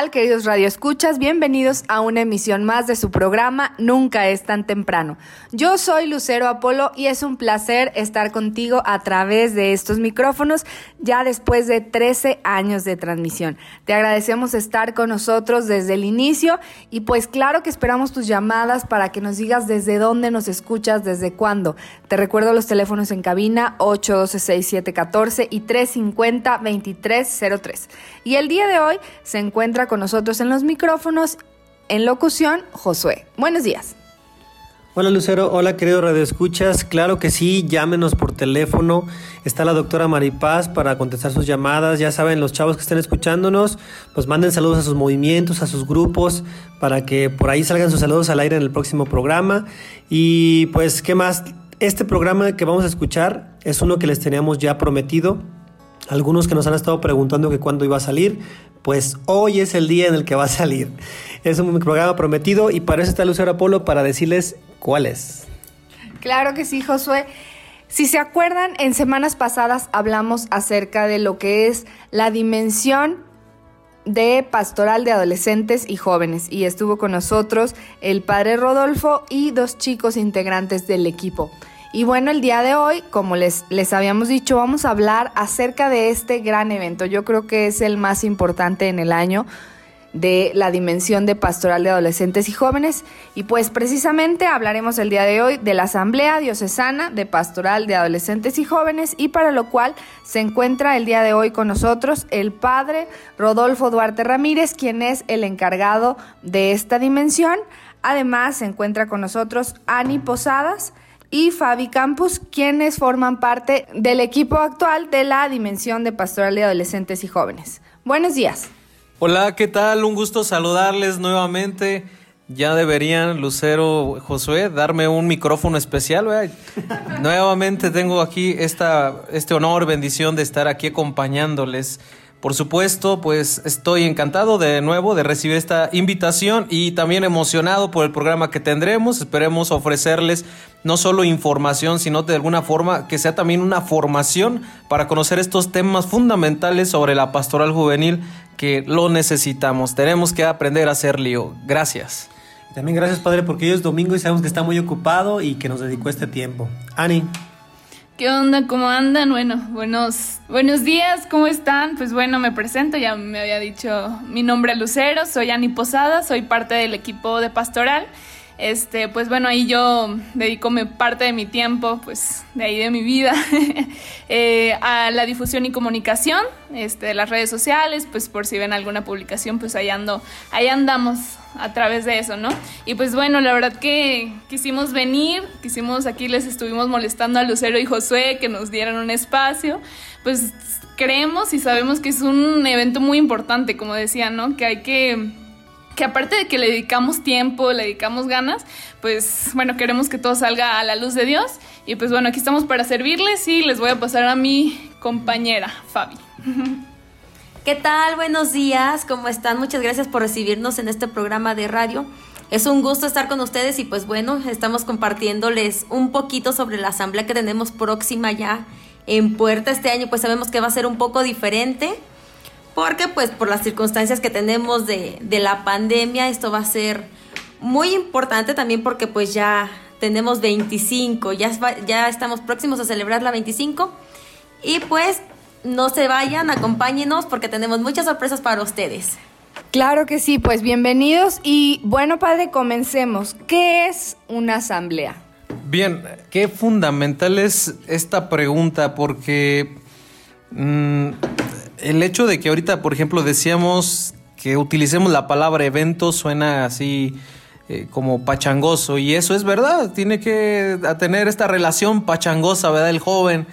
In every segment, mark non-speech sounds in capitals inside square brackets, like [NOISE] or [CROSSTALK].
Tal, queridos radioescuchas? Bienvenidos a una emisión más de su programa Nunca es tan temprano. Yo soy Lucero Apolo y es un placer estar contigo a través de estos micrófonos ya después de 13 años de transmisión. Te agradecemos estar con nosotros desde el inicio y pues claro que esperamos tus llamadas para que nos digas desde dónde nos escuchas, desde cuándo. Te recuerdo los teléfonos en cabina 812-6714 y 350-2303. Y el día de hoy se encuentra con nosotros en los micrófonos en locución Josué. Buenos días. Hola Lucero, hola querido Radio Escuchas, claro que sí, llámenos por teléfono, está la doctora Maripaz para contestar sus llamadas, ya saben los chavos que estén escuchándonos, pues manden saludos a sus movimientos, a sus grupos, para que por ahí salgan sus saludos al aire en el próximo programa. Y pues qué más, este programa que vamos a escuchar es uno que les teníamos ya prometido, algunos que nos han estado preguntando que cuándo iba a salir, pues hoy es el día en el que va a salir. Es un programa prometido y para eso está Lucero Apolo para decirles cuál es. Claro que sí, Josué. Si se acuerdan, en semanas pasadas hablamos acerca de lo que es la dimensión de pastoral de adolescentes y jóvenes y estuvo con nosotros el padre Rodolfo y dos chicos integrantes del equipo. Y bueno, el día de hoy, como les, les habíamos dicho, vamos a hablar acerca de este gran evento. Yo creo que es el más importante en el año de la dimensión de pastoral de adolescentes y jóvenes. Y pues precisamente hablaremos el día de hoy de la Asamblea Diocesana de Pastoral de Adolescentes y Jóvenes y para lo cual se encuentra el día de hoy con nosotros el padre Rodolfo Duarte Ramírez, quien es el encargado de esta dimensión. Además se encuentra con nosotros Ani Posadas y Fabi Campus, quienes forman parte del equipo actual de la Dimensión de Pastoral de Adolescentes y Jóvenes. Buenos días. Hola, ¿qué tal? Un gusto saludarles nuevamente. Ya deberían, Lucero, Josué, darme un micrófono especial. [LAUGHS] nuevamente tengo aquí esta, este honor, bendición de estar aquí acompañándoles. Por supuesto, pues estoy encantado de nuevo de recibir esta invitación y también emocionado por el programa que tendremos. Esperemos ofrecerles no solo información, sino de alguna forma que sea también una formación para conocer estos temas fundamentales sobre la pastoral juvenil que lo necesitamos. Tenemos que aprender a hacer lío. Gracias. También gracias Padre porque hoy es domingo y sabemos que está muy ocupado y que nos dedicó este tiempo. Ani. ¿Qué onda? ¿Cómo andan? Bueno, buenos, buenos días, ¿cómo están? Pues bueno, me presento, ya me había dicho mi nombre Lucero, soy Ani Posada, soy parte del equipo de pastoral. Este, pues bueno, ahí yo dedico parte de mi tiempo, pues de ahí de mi vida, [LAUGHS] eh, a la difusión y comunicación este, de las redes sociales, pues por si ven alguna publicación, pues ahí ando, ahí andamos a través de eso, ¿no? Y pues bueno, la verdad que quisimos venir, quisimos aquí, les estuvimos molestando a Lucero y Josué que nos dieran un espacio, pues creemos y sabemos que es un evento muy importante, como decía, ¿no? Que hay que que aparte de que le dedicamos tiempo, le dedicamos ganas, pues bueno, queremos que todo salga a la luz de Dios. Y pues bueno, aquí estamos para servirles y les voy a pasar a mi compañera, Fabi. ¿Qué tal? Buenos días, ¿cómo están? Muchas gracias por recibirnos en este programa de radio. Es un gusto estar con ustedes y pues bueno, estamos compartiéndoles un poquito sobre la asamblea que tenemos próxima ya en puerta este año, pues sabemos que va a ser un poco diferente porque pues por las circunstancias que tenemos de, de la pandemia esto va a ser muy importante también porque pues ya tenemos 25, ya, ya estamos próximos a celebrar la 25. Y pues no se vayan, acompáñenos porque tenemos muchas sorpresas para ustedes. Claro que sí, pues bienvenidos y bueno, padre, comencemos. ¿Qué es una asamblea? Bien, qué fundamental es esta pregunta porque mm, el hecho de que ahorita, por ejemplo, decíamos que utilicemos la palabra evento suena así eh, como pachangoso y eso es verdad, tiene que tener esta relación pachangosa, ¿verdad? El joven,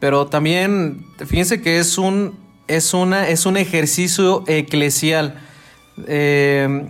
pero también fíjense que es un es una es un ejercicio eclesial. Eh,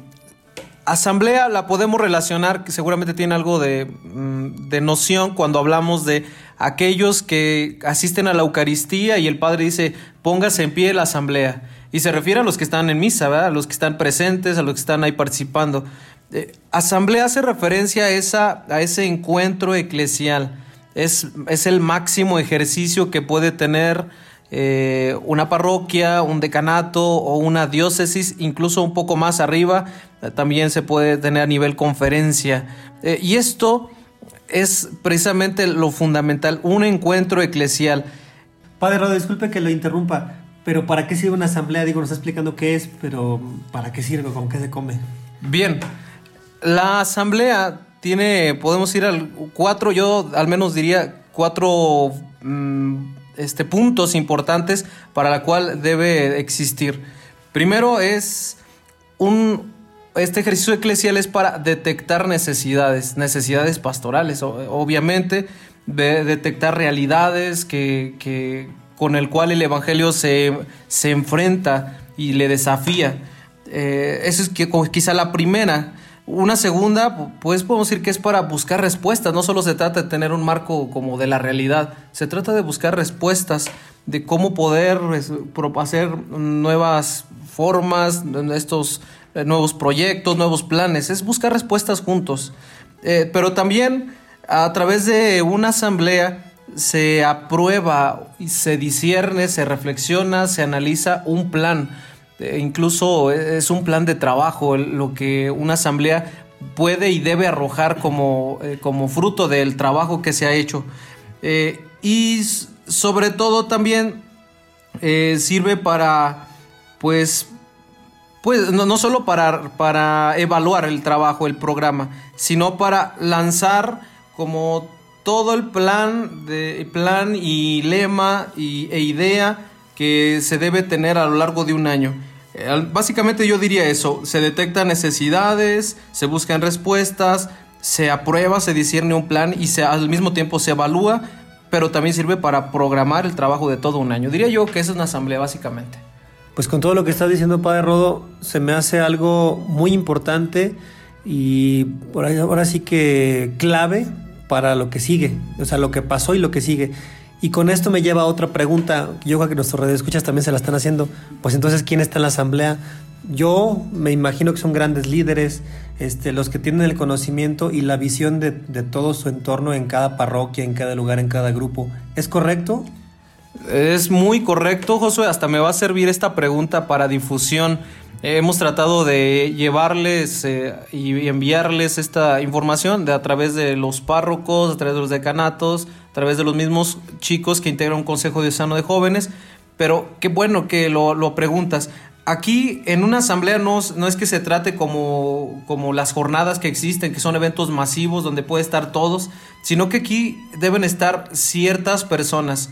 Asamblea la podemos relacionar, que seguramente tiene algo de, mm, de noción cuando hablamos de aquellos que asisten a la Eucaristía y el Padre dice, póngase en pie la asamblea. Y se refiere a los que están en misa. A los que están presentes, a los que están ahí participando. Eh, asamblea hace referencia a, esa, a ese encuentro eclesial. Es, es el máximo ejercicio que puede tener eh, una parroquia, un decanato o una diócesis, incluso un poco más arriba, eh, también se puede tener a nivel conferencia. Y esto es precisamente lo fundamental, un encuentro eclesial. Padre Rodo, disculpe que lo interrumpa, pero ¿para qué sirve una asamblea? Digo, nos está explicando qué es, pero ¿para qué sirve? ¿Con qué se come? Bien, la asamblea tiene, podemos ir al cuatro, yo al menos diría cuatro mm, este, puntos importantes para la cual debe existir. Primero es un, este ejercicio eclesial es para detectar necesidades, necesidades pastorales, obviamente, de detectar realidades que, que- con el cual el Evangelio se, se enfrenta y le desafía. Eh, es que, quizá la primera. Una segunda, pues podemos decir que es para buscar respuestas. No solo se trata de tener un marco como de la realidad, se trata de buscar respuestas de cómo poder es, pro- hacer nuevas formas, estos eh, nuevos proyectos, nuevos planes. Es buscar respuestas juntos. Eh, pero también a través de una asamblea se aprueba se discierne, se reflexiona, se analiza un plan. Eh, incluso es un plan de trabajo lo que una asamblea puede y debe arrojar como, eh, como fruto del trabajo que se ha hecho. Eh, y sobre todo también sirve para, pues, pues no, no solo para, para evaluar el trabajo, el programa, sino para lanzar como todo el plan, de, plan y lema y, e idea que se debe tener a lo largo de un año. Eh, Básicamente yo diría eso, se detectan necesidades, se buscan respuestas, se aprueba, se discierne un plan y se, al mismo tiempo se evalúa, pero también sirve para programar el trabajo de todo un año. Diría yo que esa es una asamblea básicamente. Pues con todo lo que está diciendo Padre Rodo, se me hace algo muy importante y por ahí- ahora sí que clave para lo que sigue, o sea, lo que pasó y lo que sigue. Y con esto me lleva a otra pregunta, yo creo que nuestros radioescuchas también se la están haciendo. Pues entonces, ¿quién está en la asamblea? Yo me imagino que son grandes líderes, este, los que tienen el conocimiento y la visión de, de todo su entorno en cada parroquia, en cada lugar, en cada grupo. ¿Es correcto? Es muy correcto, Josué. Hasta me va a servir esta pregunta para difusión. Hemos tratado de llevarles eh, y enviarles esta información de, a través de los párrocos, a través de los decanatos, a través de los mismos chicos que integran un consejo diocesano de jóvenes. Pero qué bueno que lo, lo preguntas. Aquí en una asamblea no, es- no es que se trate como, como las jornadas que existen, que son eventos masivos donde puede estar todos, sino que aquí deben estar ciertas personas.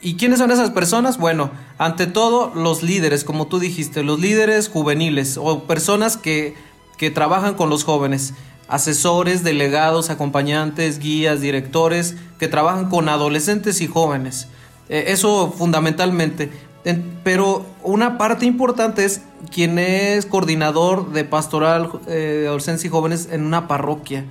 ¿Y quiénes son esas personas? Bueno, ante todo los líderes, como tú dijiste, los líderes juveniles o personas que, que trabajan con los jóvenes, asesores, delegados, acompañantes, guías, directores, que trabajan con adolescentes y jóvenes. Eh, eso fundamentalmente. En- pero una parte importante es quien es coordinador de pastoral eh, de adolescentes y jóvenes en una parroquia.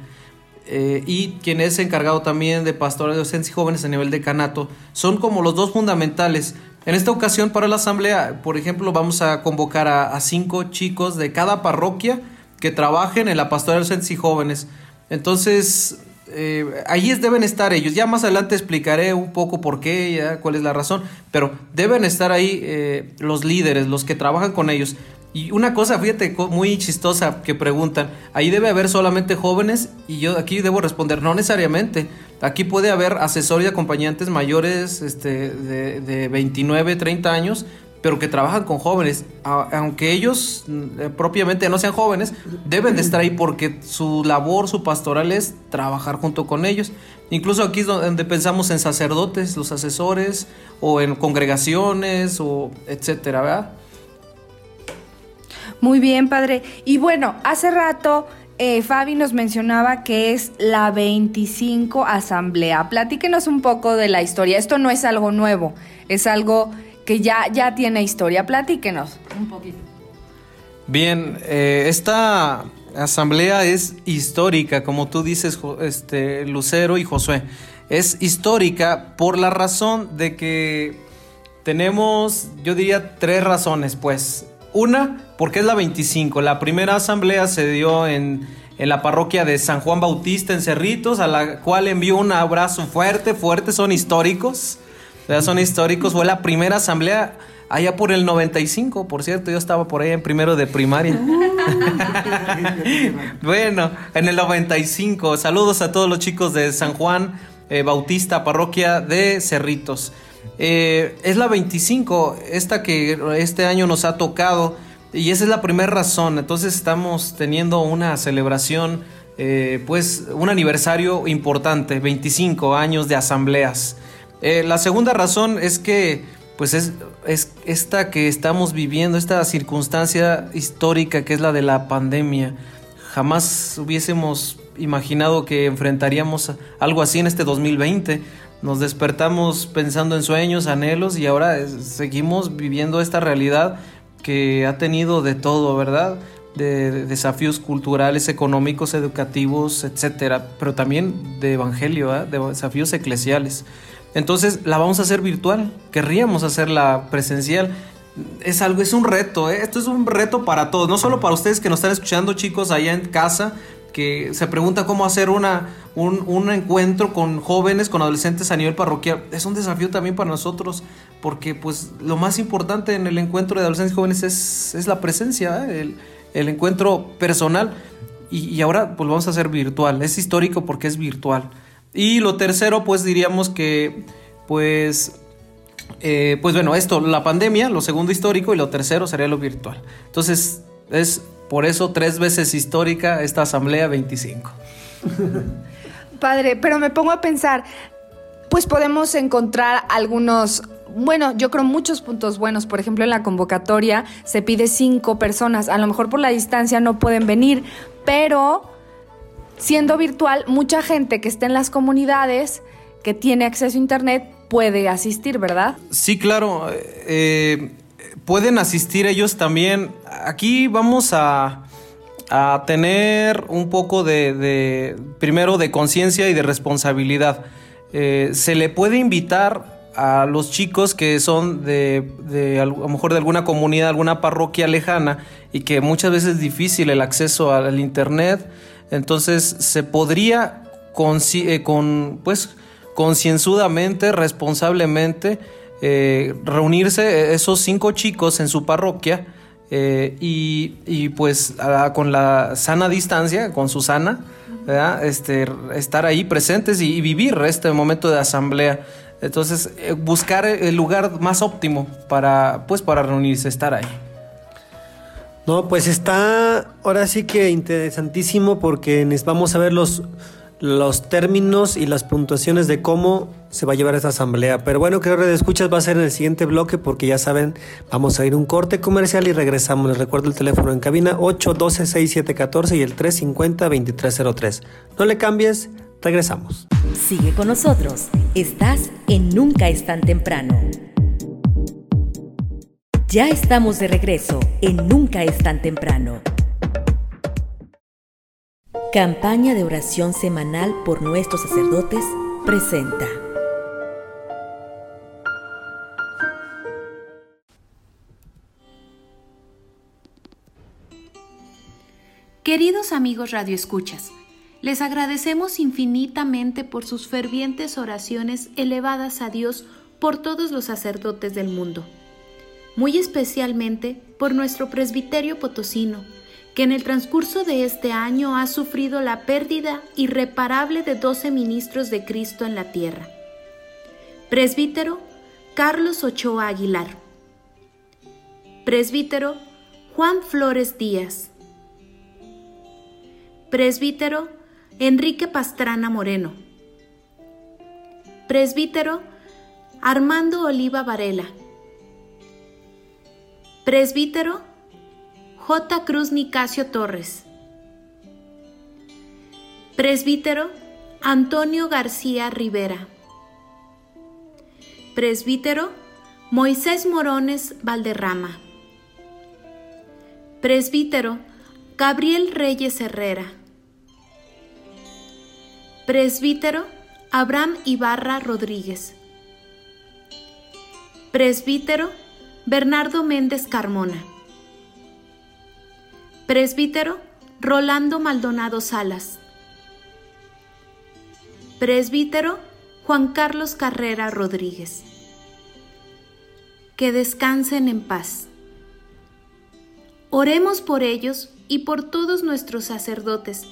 Eh, y quien es encargado también de pastoral de docentes y jóvenes a nivel de canato. Son como los dos fundamentales. En esta ocasión para la asamblea, por ejemplo, vamos a convocar a, cinco chicos de cada parroquia que trabajen en la pastoral de docentes y jóvenes. Entonces, eh, es- deben estar ellos. Ya más adelante explicaré un poco por qué, ya, cuál es la razón, pero deben estar ahí eh, los líderes, los que trabajan con ellos. Y una cosa, fíjate, muy chistosa que preguntan, ahí debe haber solamente jóvenes y yo aquí debo responder, no necesariamente. Aquí puede haber asesor y acompañantes mayores este, de, de 29, 30 años, pero que trabajan con jóvenes. Aunque ellos eh, propiamente no sean jóvenes, deben de estar ahí porque su labor, su pastoral es trabajar junto con ellos. Incluso aquí es donde pensamos en sacerdotes, los asesores, o en congregaciones, o etcétera, ¿verdad? Muy bien, padre. Y bueno, hace rato eh, Fabi nos mencionaba que es la 25 asamblea. Platíquenos un poco de la historia. Esto no es algo nuevo, es algo que ya, ya tiene historia. Platíquenos un poquito. Bien, eh, esta asamblea es histórica, como tú dices, este, Lucero y Josué. Es histórica por la razón de que tenemos, yo diría, tres razones, pues. Una, porque es la 25. La primera asamblea se dio en, en la parroquia de San Juan Bautista en Cerritos, a la cual envió un abrazo fuerte, fuerte, son históricos. ¿verdad? Son históricos. Fue la primera asamblea allá por el 95, por cierto, yo estaba por ahí en primero de primaria. [LAUGHS] bueno, en el 95. Saludos a todos los chicos de San Juan eh, Bautista, parroquia de Cerritos. Eh, es la 25, esta que este año nos ha tocado, y esa es la primera razón. Entonces estamos teniendo una celebración, eh, pues un aniversario importante, 25 años de asambleas. Eh, la segunda razón es que, pues es, es esta que estamos viviendo, esta circunstancia histórica que es la de la pandemia. Jamás hubiésemos imaginado que enfrentaríamos algo así en este 2020. Nos despertamos pensando en sueños, anhelos y ahora es- seguimos viviendo esta realidad que ha tenido de todo, ¿verdad? De, de desafíos culturales, económicos, educativos, etcétera, pero también de evangelio, de desafíos eclesiales. Entonces la vamos a hacer virtual, querríamos hacerla presencial. Es algo, es un reto, ¿eh? esto es un reto para todos, no solo para ustedes que nos están escuchando, chicos, allá en casa, que se pregunta cómo hacer una, un, un encuentro con jóvenes, con adolescentes a nivel parroquial. Es un desafío también para nosotros, porque pues lo más importante en el encuentro de adolescentes y jóvenes es, es la presencia, ¿eh? el, el encuentro personal. Y, ahora pues vamos a hacer virtual. Es histórico porque es virtual. Y lo tercero, pues diríamos que, pues, eh, pues bueno, esto, la pandemia, lo segundo histórico y lo tercero sería lo virtual. Entonces, es por eso tres veces histórica esta asamblea 25. Padre, pero me pongo a pensar, pues podemos encontrar algunos, bueno, yo creo muchos puntos buenos. Por ejemplo, en la convocatoria se pide cinco personas. A lo mejor por la distancia no pueden venir, pero siendo virtual, mucha gente que está en las comunidades, que tiene acceso a internet, puede asistir, ¿verdad? Sí, claro. eh, pueden asistir ellos también. Aquí vamos a, a tener un poco de, de- primero, de conciencia y de responsabilidad. Eh, se le puede invitar a los chicos que son de, de a lo mejor de alguna comunidad, alguna parroquia lejana y que muchas veces es difícil el acceso al, internet. Entonces se podría eh, con, pues, concienzudamente, responsablemente, eh, reunirse esos cinco chicos en su parroquia eh, y, y, pues con la sana distancia, con Susana. Este, estar ahí presentes y, vivir este momento de asamblea. Entonces, eh, buscar el lugar más óptimo para, pues, para reunirse, estar ahí. No, pues está ahora sí que interesantísimo porque vamos a ver los, los términos y las puntuaciones de cómo se va a llevar esta asamblea. Pero bueno, creo que escuchas va a ser en el siguiente bloque porque ya saben, vamos a ir un corte comercial y regresamos. Les recuerdo el teléfono en cabina 812-6714 y el 350-2303. No le cambies, regresamos. Sigue con nosotros. Estás en Nunca es tan temprano. Ya estamos de regreso en Nunca es tan temprano. Campaña de oración semanal por nuestros sacerdotes presenta. Queridos amigos radioescuchas, les agradecemos infinitamente por sus fervientes oraciones elevadas a Dios por todos los sacerdotes del mundo. muy especialmente por nuestro presbiterio potosino, que en el transcurso de este año ha sufrido la pérdida irreparable de 12 ministros de Cristo en la tierra. Presbítero Carlos Ochoa Aguilar. Presbítero Juan Flores Díaz. Presbítero Enrique Pastrana Moreno. Presbítero Armando Oliva Varela. Presbítero J. Cruz Nicasio Torres. Presbítero Antonio García Rivera. Presbítero Moisés Morones Valderrama. Presbítero Gabriel Reyes Herrera. Presbítero Abraham Ibarra Rodríguez. Presbítero Bernardo Méndez Carmona. Presbítero Rolando Maldonado Salas. Presbítero Juan Carlos Carrera Rodríguez. Que descansen en paz. Oremos por ellos y por todos nuestros sacerdotes,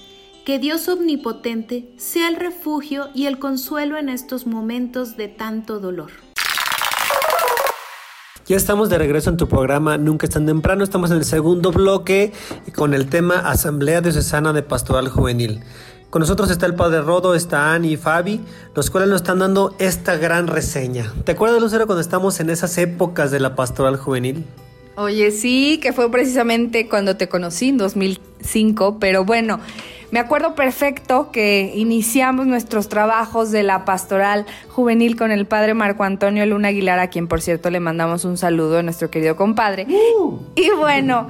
que Dios Omnipotente sea el refugio y el consuelo en estos momentos de tanto dolor. Ya estamos de regreso en tu programa Nunca es tan temprano. Estamos en el segundo bloque con el tema Asamblea Diocesana de Pastoral Juvenil. Con nosotros está el Padre Rodo, está Ani y Fabi, los cuales nos están dando esta gran reseña. ¿Te acuerdas, Lucero, cuando estamos en esas épocas de la Pastoral Juvenil? Oye, sí, que fue precisamente cuando te conocí en 2005, pero bueno, me acuerdo perfecto que iniciamos nuestros trabajos de la pastoral juvenil con el padre Marco Antonio Luna Aguilar, a quien por cierto le mandamos un saludo a nuestro querido compadre. Y bueno,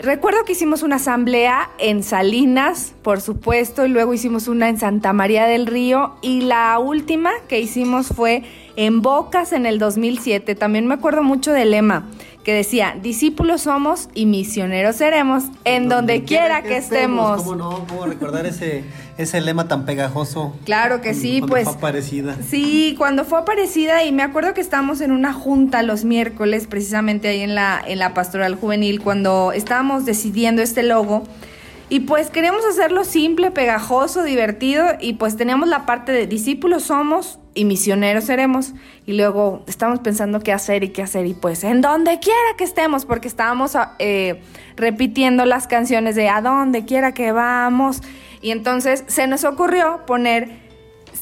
recuerdo que hicimos una asamblea en Salinas, por supuesto, y luego hicimos una en Santa María del Río, y la última que hicimos fue en Bocas en el 2007. También me acuerdo mucho del lema que decía, discípulos somos y misioneros seremos en donde, quiera que estemos. ¿Cómo no? ¿Cómo recordar ese, ese lema tan pegajoso? Claro que sí, Cuando pues. fue Aparecida. Sí, cuando fue aparecida y me acuerdo que estábamos en una junta los miércoles, precisamente ahí en la, en la pastoral juvenil, cuando estábamos decidiendo este logo. Y pues queríamos hacerlo simple, pegajoso, divertido y pues teníamos la parte de discípulos somos y misioneros seremos. Y luego estamos pensando qué hacer y qué hacer y pues en donde quiera que estemos, porque estábamos ah, eh, repitiendo las canciones de a donde quiera que vamos. Y entonces se nos ocurrió poner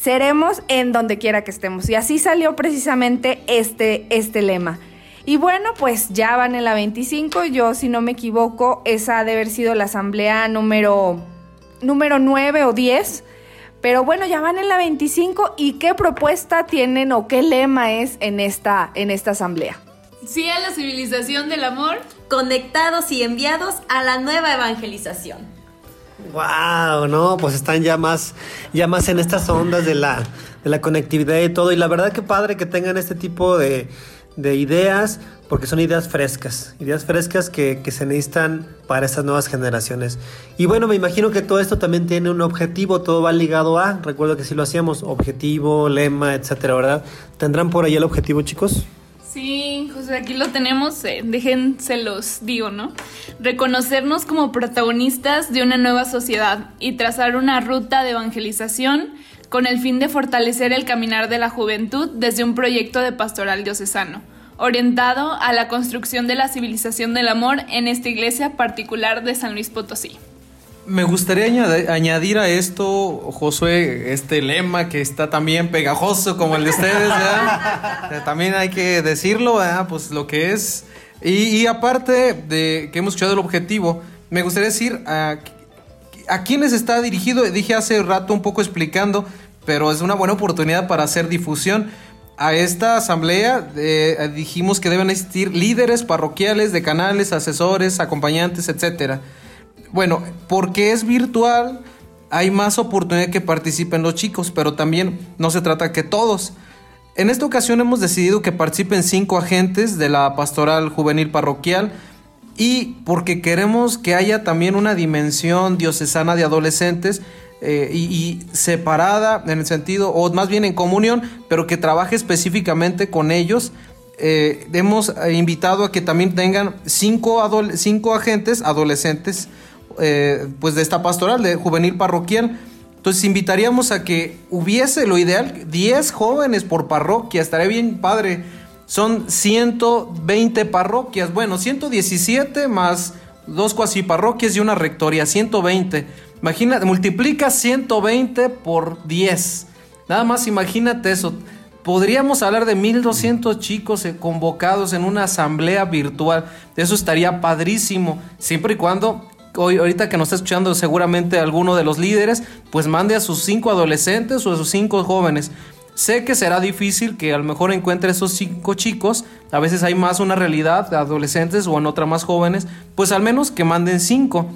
seremos en donde quiera que estemos. Y así salió precisamente este, este lema. Y bueno, pues ya van en la 25. Yo, si no me equivoco, esa ha de haber sido la asamblea número, número 9 o 10. Pero bueno, ya van en la 25. ¿Y qué propuesta tienen o qué lema es en esta, en esta asamblea? Sí a la civilización del amor. Conectados y enviados a la nueva evangelización. Wow, no, pues están ya más, ya más en estas ondas de la, de la conectividad y todo. Y la verdad que padre que tengan este tipo de, de ideas, porque son ideas frescas, ideas frescas que, que se necesitan para estas nuevas generaciones. Y bueno, me imagino que todo esto también tiene un objetivo, todo va ligado a, recuerdo que sí lo hacíamos, objetivo, lema, etcétera, ¿verdad? ¿Tendrán por ahí el objetivo, chicos? Sí, José, aquí lo tenemos, eh, déjenselos, digo, ¿no? Reconocernos como protagonistas de una nueva sociedad y trazar una ruta de evangelización con el fin de fortalecer el caminar de la juventud desde un proyecto de pastoral diocesano, orientado a la construcción de la civilización del amor en esta iglesia particular de San Luis Potosí. Me gustaría añadir a esto, Josué, este lema que está también pegajoso como el de ustedes, ¿verdad? También hay que decirlo, ¿verdad? Pues lo que es. Y, y aparte de que hemos escuchado el objetivo, me gustaría decir a, a quiénes está dirigido. Dije hace rato un poco explicando, pero es una buena oportunidad para hacer difusión. A esta asamblea eh, dijimos que deben existir líderes parroquiales de canales, asesores, acompañantes, etcétera. Bueno, porque es virtual, hay más oportunidad que participen los chicos, pero también no se trata que todos. En esta ocasión hemos decidido que participen cinco agentes de la pastoral juvenil parroquial y porque queremos que haya también una dimensión diocesana de adolescentes eh, y, separada en el sentido, o más bien en comunión, pero que trabaje específicamente con ellos eh, hemos eh, invitado a que también tengan cinco, adole- cinco agentes adolescentes pues de esta pastoral de juvenil parroquial. Entonces invitaríamos a que hubiese lo ideal 10 jóvenes por parroquia, estaría bien padre. Son 120 parroquias, bueno, 117 más dos cuasi parroquias y una rectoría, 120. Imagina, multiplica 120 por 10. Nada más imagínate eso. Podríamos hablar de 1200 chicos eh, convocados en una asamblea virtual. Eso estaría padrísimo, siempre y cuando hoy ahorita que nos está escuchando seguramente alguno de los líderes, pues mande a sus cinco adolescentes o a sus cinco jóvenes. Sé que será difícil que a lo mejor encuentre esos cinco chicos, a veces hay más una realidad de adolescentes o en otra más jóvenes, pues al menos que manden cinco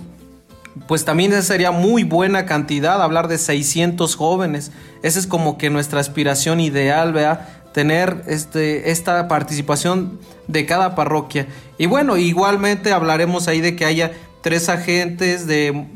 pues también sería muy buena cantidad, hablar de 600 jóvenes. Esa es como que nuestra aspiración ideal, ¿vea? Tener este, esta participación de cada parroquia. Y bueno, igualmente hablaremos ahí de que haya tres agentes de,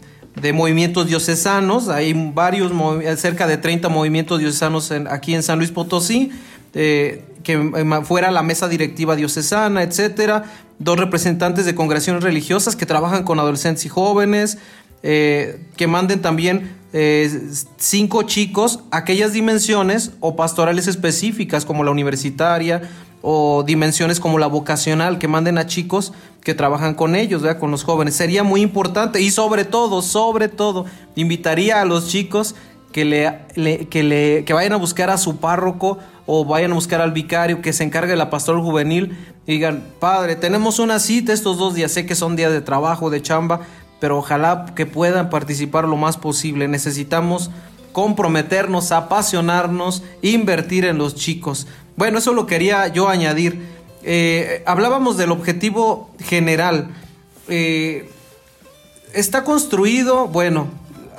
de movimientos diocesanos. Hay varios, cerca de 30 movimientos diocesanos aquí en San Luis Potosí. Eh, que eh, fuera la mesa directiva diocesana, etcétera, dos representantes de congregaciones religiosas que trabajan con adolescentes y jóvenes, eh, que manden también eh, cinco chicos a aquellas dimensiones o pastorales específicas como la universitaria o dimensiones como la vocacional, que manden a chicos que trabajan con ellos, ¿verdad? con los jóvenes. Sería muy importante y sobre todo, sobre todo, invitaría a los chicos que, le, que, le, que vayan a buscar a su párroco o vayan a buscar al vicario que se encargue de la pastoral juvenil digan, padre, tenemos una cita estos dos días, sé que son días de trabajo, de chamba, pero ojalá que puedan participar lo más posible. Necesitamos comprometernos, apasionarnos, invertir en los chicos. Bueno, eso lo quería yo añadir. Eh, hablábamos del objetivo general. Eh, está construido, bueno,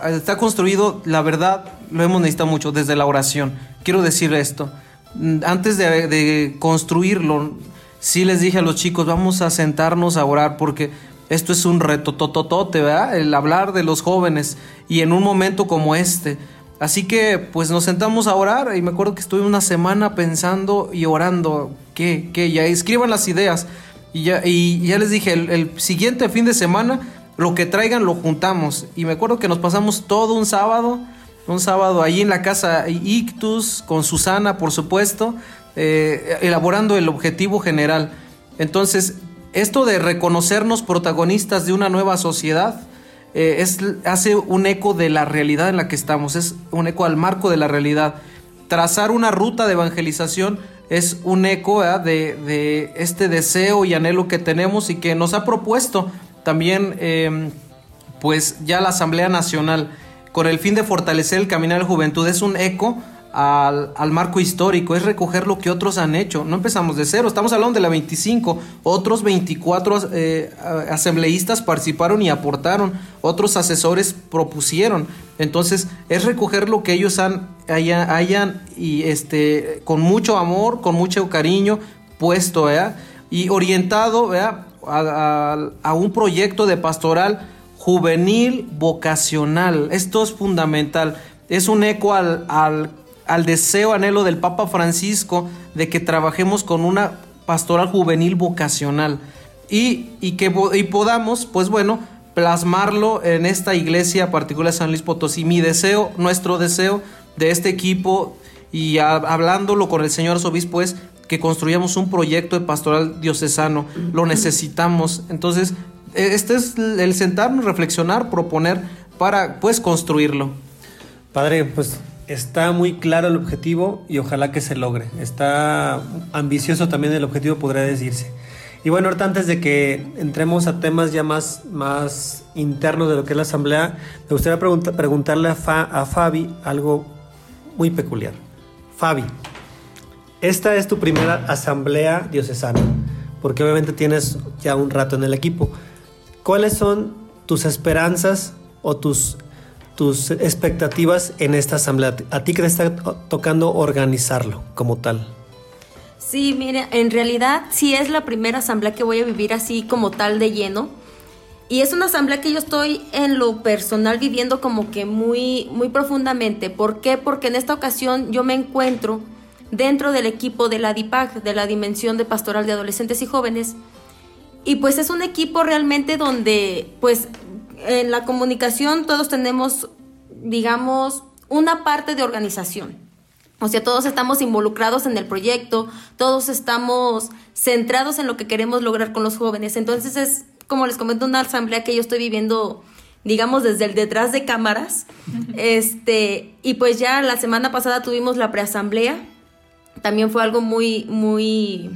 está construido, la verdad, lo hemos necesitado mucho desde la oración. Quiero decir esto. Mm, Antes de, construirlo, sí les dije a los chicos, vamos a sentarnos a orar porque esto es un reto tototote, ¿verdad? El hablar de los jóvenes y en un momento como este. Así que pues nos sentamos a orar y me acuerdo que estuve una semana pensando y orando que, que ya escriban las ideas. Y ya, y ya les dije, el siguiente fin de semana, lo que traigan lo juntamos. Y me acuerdo que nos pasamos todo un sábado, un sábado ahí en la casa Ictus, con Susana, por supuesto, eh, elaborando el objetivo general. Entonces, esto de reconocernos protagonistas de una nueva sociedad, eh, es, hace un eco de la realidad en la que estamos, es un eco al marco de la realidad. Trazar una ruta de evangelización es un eco de este deseo y anhelo que tenemos y que nos ha propuesto también eh, pues ya la Asamblea Nacional con el fin de fortalecer el caminar de la juventud es un eco al, al marco histórico, es recoger lo que otros han hecho. No empezamos de cero, estamos hablando de la 25, otros 24 eh, asambleístas participaron y aportaron, otros asesores propusieron. Entonces es recoger lo que ellos han, haya- hayan y este, con mucho amor, con mucho cariño puesto, ¿verdad? Y orientado, ¿verdad? A, un proyecto de pastoral juvenil vocacional. Esto es fundamental. Es un eco al, al, al deseo, anhelo del Papa Francisco de que trabajemos con una pastoral juvenil vocacional y, y que y podamos, pues bueno, plasmarlo en esta iglesia particular de San Luis Potosí. Mi deseo, nuestro deseo de este equipo y hablándolo con el señor arzobispo es que construyamos un proyecto de pastoral diocesano. Lo necesitamos. Entonces, eh, este es el sentarnos, reflexionar, proponer para pues construirlo. Padre, pues está muy claro el objetivo y ojalá que se logre. Está ambicioso también el objetivo, podría decirse. Y bueno, ahorita antes de que entremos a temas ya más, más internos de lo que es la asamblea, me gustaría pregunta- preguntarle a, a Fabi algo muy peculiar. Fabi, esta es tu primera asamblea diocesana, porque obviamente tienes ya un rato en el equipo. ¿Cuáles son tus esperanzas o tus, tus expectativas en esta asamblea? A ti que te está tocando organizarlo como tal. Sí, mire, en realidad sí es la primera asamblea que voy a vivir así como tal de lleno. Y es una asamblea que yo estoy en lo personal viviendo como que muy, muy profundamente. ¿Por qué? Porque en esta ocasión yo me encuentro dentro del equipo de la DIPAC, de la Dimensión de Pastoral de Adolescentes y Jóvenes. Y pues es un equipo realmente donde, pues, en la comunicación todos tenemos, digamos, una parte de organización. O sea, todos estamos involucrados en el proyecto, todos estamos centrados en lo que queremos lograr con los jóvenes. Entonces es, como les comento, una asamblea que yo estoy viviendo, digamos, desde el detrás de cámaras. Este, y pues ya la semana pasada tuvimos la preasamblea. También fue algo muy, muy,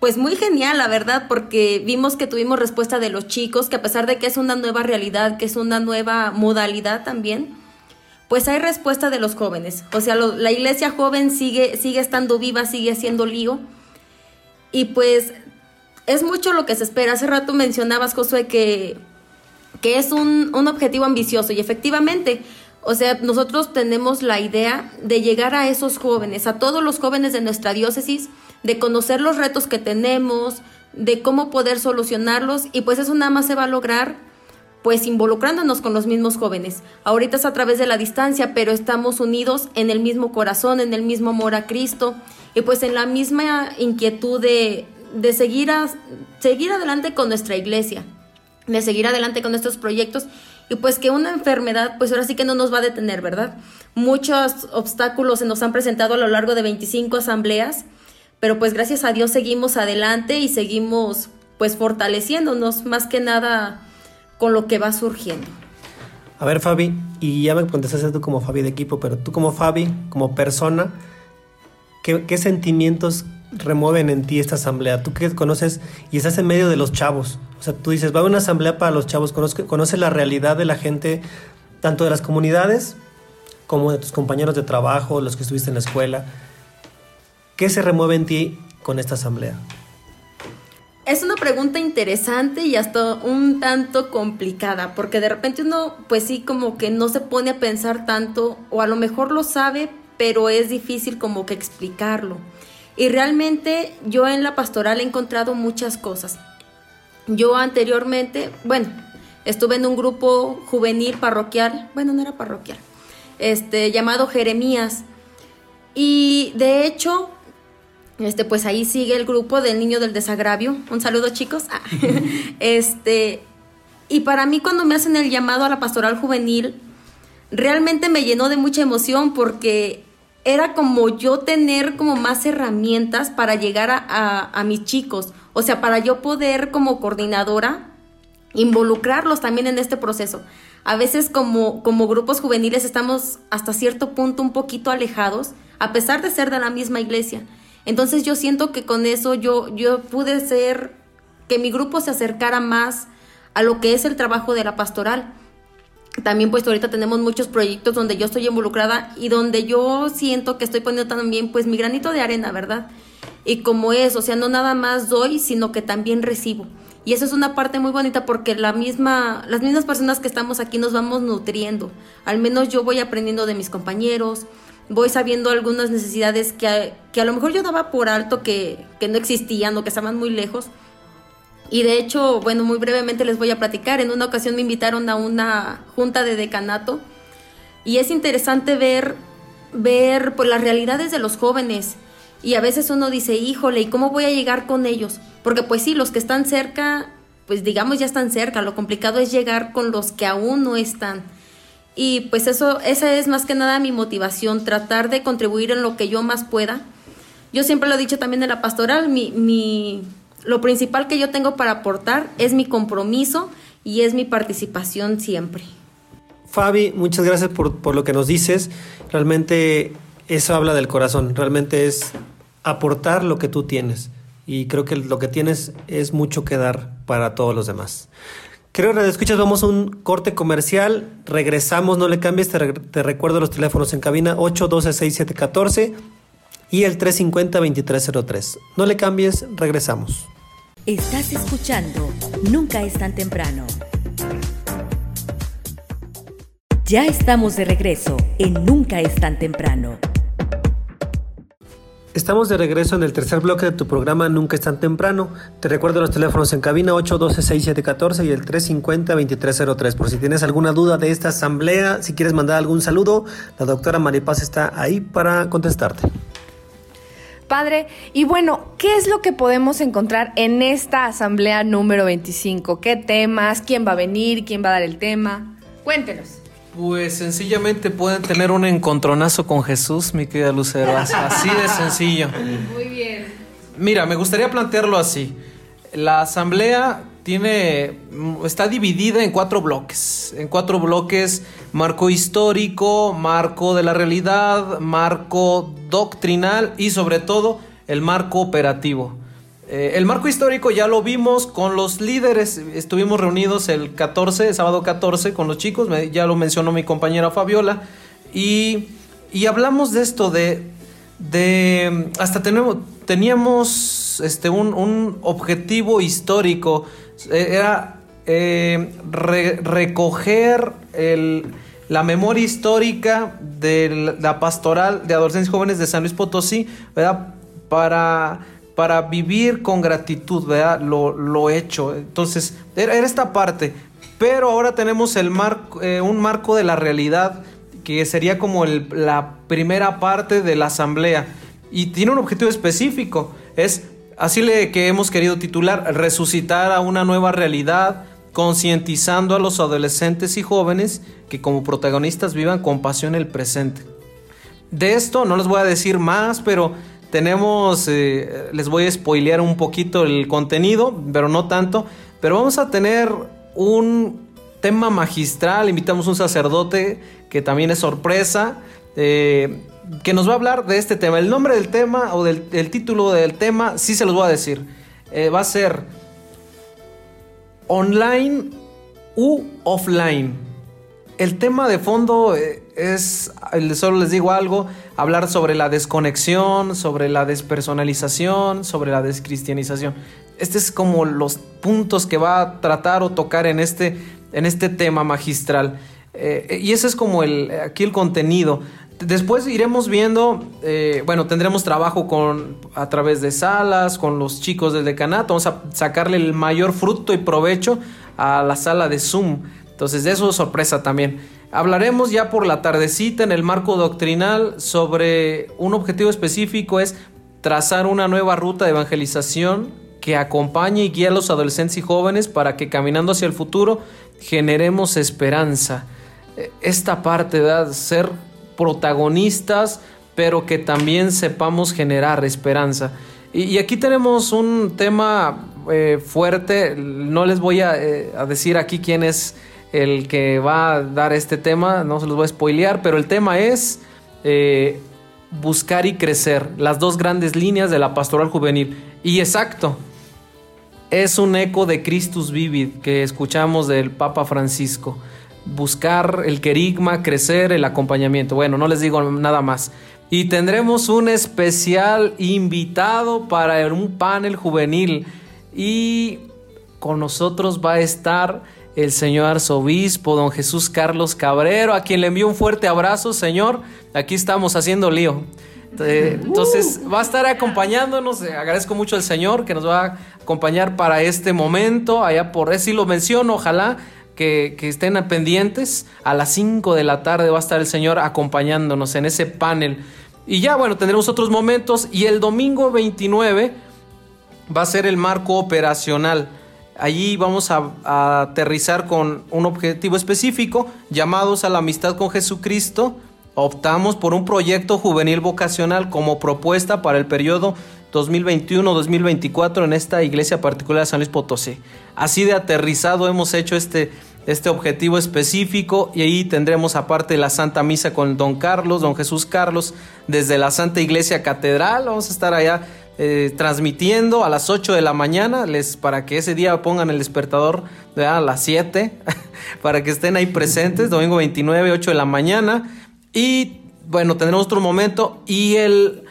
pues muy genial, la verdad, porque vimos que tuvimos respuesta de los chicos, que a pesar de que es una nueva realidad, que es una nueva modalidad también, pues hay respuesta de los jóvenes. O sea, la iglesia joven sigue, sigue estando viva, sigue haciendo lío. Y pues es mucho lo que se espera. Hace rato mencionabas, Josué, que, que es un, un objetivo ambicioso y efectivamente, o sea, nosotros tenemos la idea de llegar a esos jóvenes, a todos los jóvenes de nuestra diócesis, de conocer los retos que tenemos, de cómo poder solucionarlos y pues eso nada más se va a lograr pues involucrándonos con los mismos jóvenes. Ahorita es a través de la distancia, pero estamos unidos en el mismo corazón, en el mismo amor a Cristo y pues en la misma inquietud de, de seguir, a- seguir adelante con nuestra iglesia, de seguir adelante con nuestros proyectos y pues que una enfermedad pues ahora sí que no nos va a detener, ¿verdad? Muchos obstáculos se nos han presentado a lo largo de 25 asambleas, pero pues gracias a Dios seguimos adelante y seguimos pues fortaleciéndonos más que nada con lo que va surgiendo. A ver, Fabi, y ya me contestaste tú como Fabi de equipo, pero tú como Fabi, como persona, ¿qué, qué sentimientos remueven en ti esta asamblea? Tú que conoces y estás en medio de los chavos. O sea, tú dices, va a una asamblea para los chavos, conoce, conoce la realidad de la gente, tanto de las comunidades como de tus compañeros de trabajo, los que estuviste en la escuela. ¿Qué se remueve en ti con esta asamblea? Es una pregunta interesante y hasta un tanto complicada, porque de repente uno, pues sí, como que no se pone a pensar tanto, o a lo mejor lo sabe, pero es difícil como que explicarlo. Y realmente yo en la pastoral he encontrado muchas cosas. Yo anteriormente, bueno, estuve en un grupo juvenil parroquial, bueno, no era parroquial, este, llamado Jeremías. Y de hecho, este, pues ahí sigue el grupo del niño del desagravio. Un saludo, chicos. Ah. [LAUGHS] este, y para mí cuando me hacen el llamado a la pastoral juvenil, realmente me llenó de mucha emoción porque era como yo tener como más herramientas para llegar a, mis chicos. O sea, para yo poder como coordinadora involucrarlos también en este proceso. A veces como, como grupos juveniles estamos hasta cierto punto un poquito alejados, a pesar de ser de la misma iglesia. Entonces yo siento que con eso yo, yo pude ser, que mi grupo se acercara más a lo que es el trabajo de la pastoral. También pues ahorita tenemos muchos proyectos donde yo estoy involucrada y donde yo siento que estoy poniendo también pues mi granito de arena, ¿verdad? Y como es, o sea, no nada más doy, sino que también recibo. Y eso es una parte muy bonita porque la misma, las mismas personas que estamos aquí nos vamos nutriendo. Al menos yo voy aprendiendo de mis compañeros, voy sabiendo algunas necesidades que que a lo mejor yo daba por alto que, que no existían o que estaban muy lejos. Y de hecho, bueno, muy brevemente les voy a platicar. En una ocasión me invitaron a una junta de decanato y es interesante ver, ver pues, las realidades de los jóvenes. Y a veces uno dice, híjole, ¿y cómo voy a llegar con ellos? Porque pues sí, los que están cerca, pues digamos ya están cerca. Lo complicado es llegar con los que aún no están. Y pues eso, esa es más que nada mi motivación, tratar de contribuir en lo que yo más pueda. Yo siempre lo he dicho también en la pastoral, mi, mi, lo principal que yo tengo para aportar es mi compromiso y es mi participación siempre. Fabi, muchas gracias por, por lo que nos dices. Realmente eso habla del corazón. Realmente es aportar lo que tú tienes. Y creo que lo que tienes es mucho que dar para todos los demás. Creo que escuchas, vamos a un corte comercial. Regresamos, no le cambies. Te, re- te recuerdo los teléfonos en cabina 812-6714 y el 350-2303. No le cambies, regresamos. Estás escuchando Nunca es tan temprano. Ya estamos de regreso en Nunca es tan temprano. Estamos de regreso en el tercer bloque de tu programa Nunca es tan temprano. Te recuerdo los teléfonos en cabina 812-6714 y el 350-2303. Por si tienes alguna duda de esta asamblea, si quieres mandar algún saludo, la doctora Maripaz está ahí para contestarte. Padre, y bueno, ¿qué es lo que podemos encontrar en esta asamblea número 25? ¿Qué temas? ¿Quién va a venir? ¿Quién va a dar el tema? Cuéntenos. Pues sencillamente pueden tener un encontronazo con Jesús, mi querida Lucero. Así de sencillo. Muy bien. Mira, me gustaría plantearlo así. La asamblea tiene está dividida en cuatro bloques. En cuatro bloques: marco histórico, marco de la realidad, marco doctrinal y sobre todo el marco operativo. Eh, el marco histórico ya lo vimos con los líderes, estuvimos reunidos el 14, sábado 14 con los chicos, ya lo mencionó mi compañera Fabiola, y, y hablamos de esto, de, de hasta tenemos, teníamos este, un, un objetivo histórico, era eh, re- recoger la memoria histórica de la pastoral de adolescentes jóvenes de San Luis Potosí, ¿verdad? Para, para vivir con gratitud, ¿verdad? Lo, lo hecho. Entonces, era, era esta parte. Pero ahora tenemos el marco, eh, un marco de la realidad que sería como el- la primera parte de la asamblea. Y tiene un objetivo específico. Es así le que hemos querido titular, resucitar a una nueva realidad, concientizando a los adolescentes y jóvenes que como protagonistas vivan con pasión el presente. De esto no les voy a decir más, pero tenemos, eh, les voy a spoilear un poquito el contenido, pero no tanto. Pero vamos a tener un tema magistral, invitamos un sacerdote que también es sorpresa, eh, que nos va a hablar de este tema. El nombre del tema o del el título del tema, sí se los voy a decir. Eh, va a ser online u offline. El tema de fondo eh, es, solo les digo algo, hablar sobre la desconexión, sobre la despersonalización, sobre la descristianización. Este es como los puntos que va a tratar o tocar en este, en este tema magistral. Eh, y ese es como el, aquí el contenido. Después iremos viendo, eh, bueno, tendremos trabajo con, a través de salas, con los chicos del decanato, vamos a sacarle el mayor fruto y provecho a la sala de Zoom. Entonces, de eso es sorpresa también. Hablaremos ya por la tardecita en el marco doctrinal sobre un objetivo específico, es trazar una nueva ruta de evangelización que acompañe y guíe a los adolescentes y jóvenes para que caminando hacia el futuro generemos esperanza. Eh, Esta parte, ¿verdad? Ser protagonistas, pero que también sepamos generar esperanza. Y, aquí tenemos un tema eh, fuerte, no les voy a, eh, a decir aquí quién es el que va a dar este tema, no se los voy a spoilear, pero el tema es eh, buscar y crecer, las dos grandes líneas de la pastoral juvenil. Y exacto, es un eco de Christus Vivid que escuchamos del Papa Francisco. Buscar el querigma, crecer, el acompañamiento. Bueno, no les digo nada más. Y tendremos un especial invitado para un panel juvenil. Y con nosotros va a estar el señor arzobispo, don Jesús Carlos Cabrero, a quien le envío un fuerte abrazo, señor. Aquí estamos haciendo lío. Eh, Entonces va a estar acompañándonos. eh, Agradezco mucho al Señor que nos va a acompañar para este momento. Allá por eso sí lo menciono, ojalá que, que estén pendientes. A las 5 de la tarde va a estar el Señor acompañándonos en ese panel. Y ya, bueno, tendremos otros momentos. Y el domingo 29 va a ser el marco operacional. Allí vamos a, a aterrizar con un objetivo específico, llamados a la amistad con Jesucristo. Optamos por un proyecto juvenil vocacional como propuesta para el periodo 2021-2024 en esta iglesia particular de San Luis Potosí. Así de aterrizado hemos hecho este, este objetivo específico y ahí tendremos aparte la Santa Misa con Don Carlos, Don Jesús Carlos, desde la Santa Iglesia Catedral. Vamos a estar allá eh, transmitiendo a las 8 de la mañana, les, para que ese día pongan el despertador a las 7, [LAUGHS] para que estén ahí presentes, domingo 29, 8 de la mañana. Y bueno, tendremos otro momento y el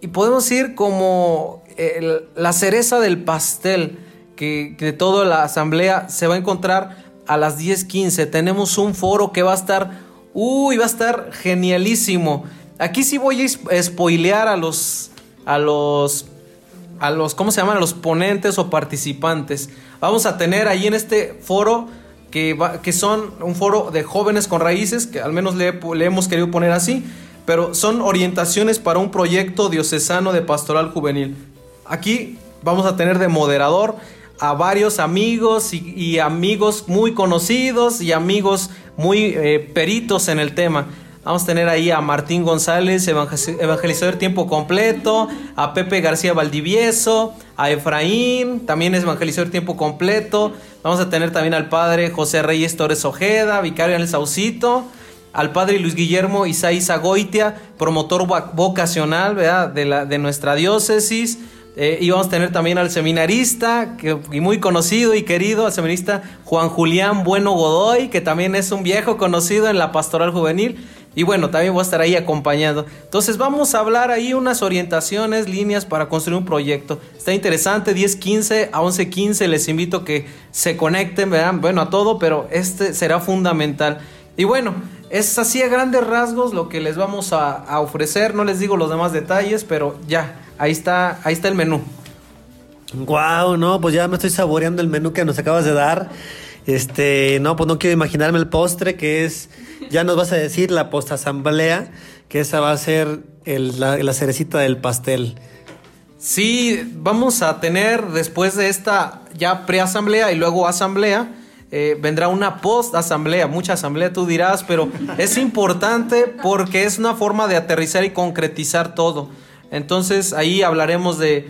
y podemos ir como el- la cereza del pastel que, que de toda la asamblea se va a encontrar a las 10:15. Tenemos un foro que va a estar, uy, va a estar genialísimo. Aquí sí voy a spoilear a los a los a los, ¿cómo se llaman? A los ponentes o participantes. Vamos a tener ahí en este foro que, va- que son un foro de jóvenes con raíces, que al menos le hemos querido poner así, pero son orientaciones para un proyecto diocesano de pastoral juvenil. Aquí vamos a tener de moderador a varios amigos y, amigos muy conocidos y amigos muy eh, peritos en el tema. Vamos a tener ahí a Martín González, evangel- evangelizador tiempo completo, a Pepe García Valdivieso, a Efraín, también evangelizador tiempo completo. Vamos a tener también al padre José Reyes Torres Ojeda, vicario en el Saucito, al padre Luis Guillermo Isaí Zagoitia, promotor voc- vocacional. De, la, de nuestra diócesis. Eh, y vamos a tener también al seminarista, que, y muy conocido y querido, al seminarista Juan Julián Bueno Godoy, que también es un viejo conocido en la pastoral juvenil. Y bueno, también voy a estar ahí acompañando. Entonces vamos a hablar ahí unas orientaciones, líneas para construir un proyecto. Está interesante, 10, 15 a 11, 15. Les invito a que se conecten, ¿verdad? Bueno, a todo, pero este será fundamental. Y bueno, es así a grandes rasgos lo que les vamos a, a ofrecer. No les digo los demás detalles, pero ya, ahí está, ahí está el menú. Wow, no, pues ya me estoy saboreando el menú que nos acabas de dar. Este, no, pues no quiero imaginarme el postre que es, ya nos vas a decir la postasamblea, que esa va a ser el- la, la cerecita del pastel. Sí, vamos a tener después de esta ya preasamblea y luego asamblea, eh, vendrá una post-asamblea, mucha asamblea tú dirás, pero es importante porque es una forma de aterrizar y concretizar todo. Entonces ahí hablaremos de,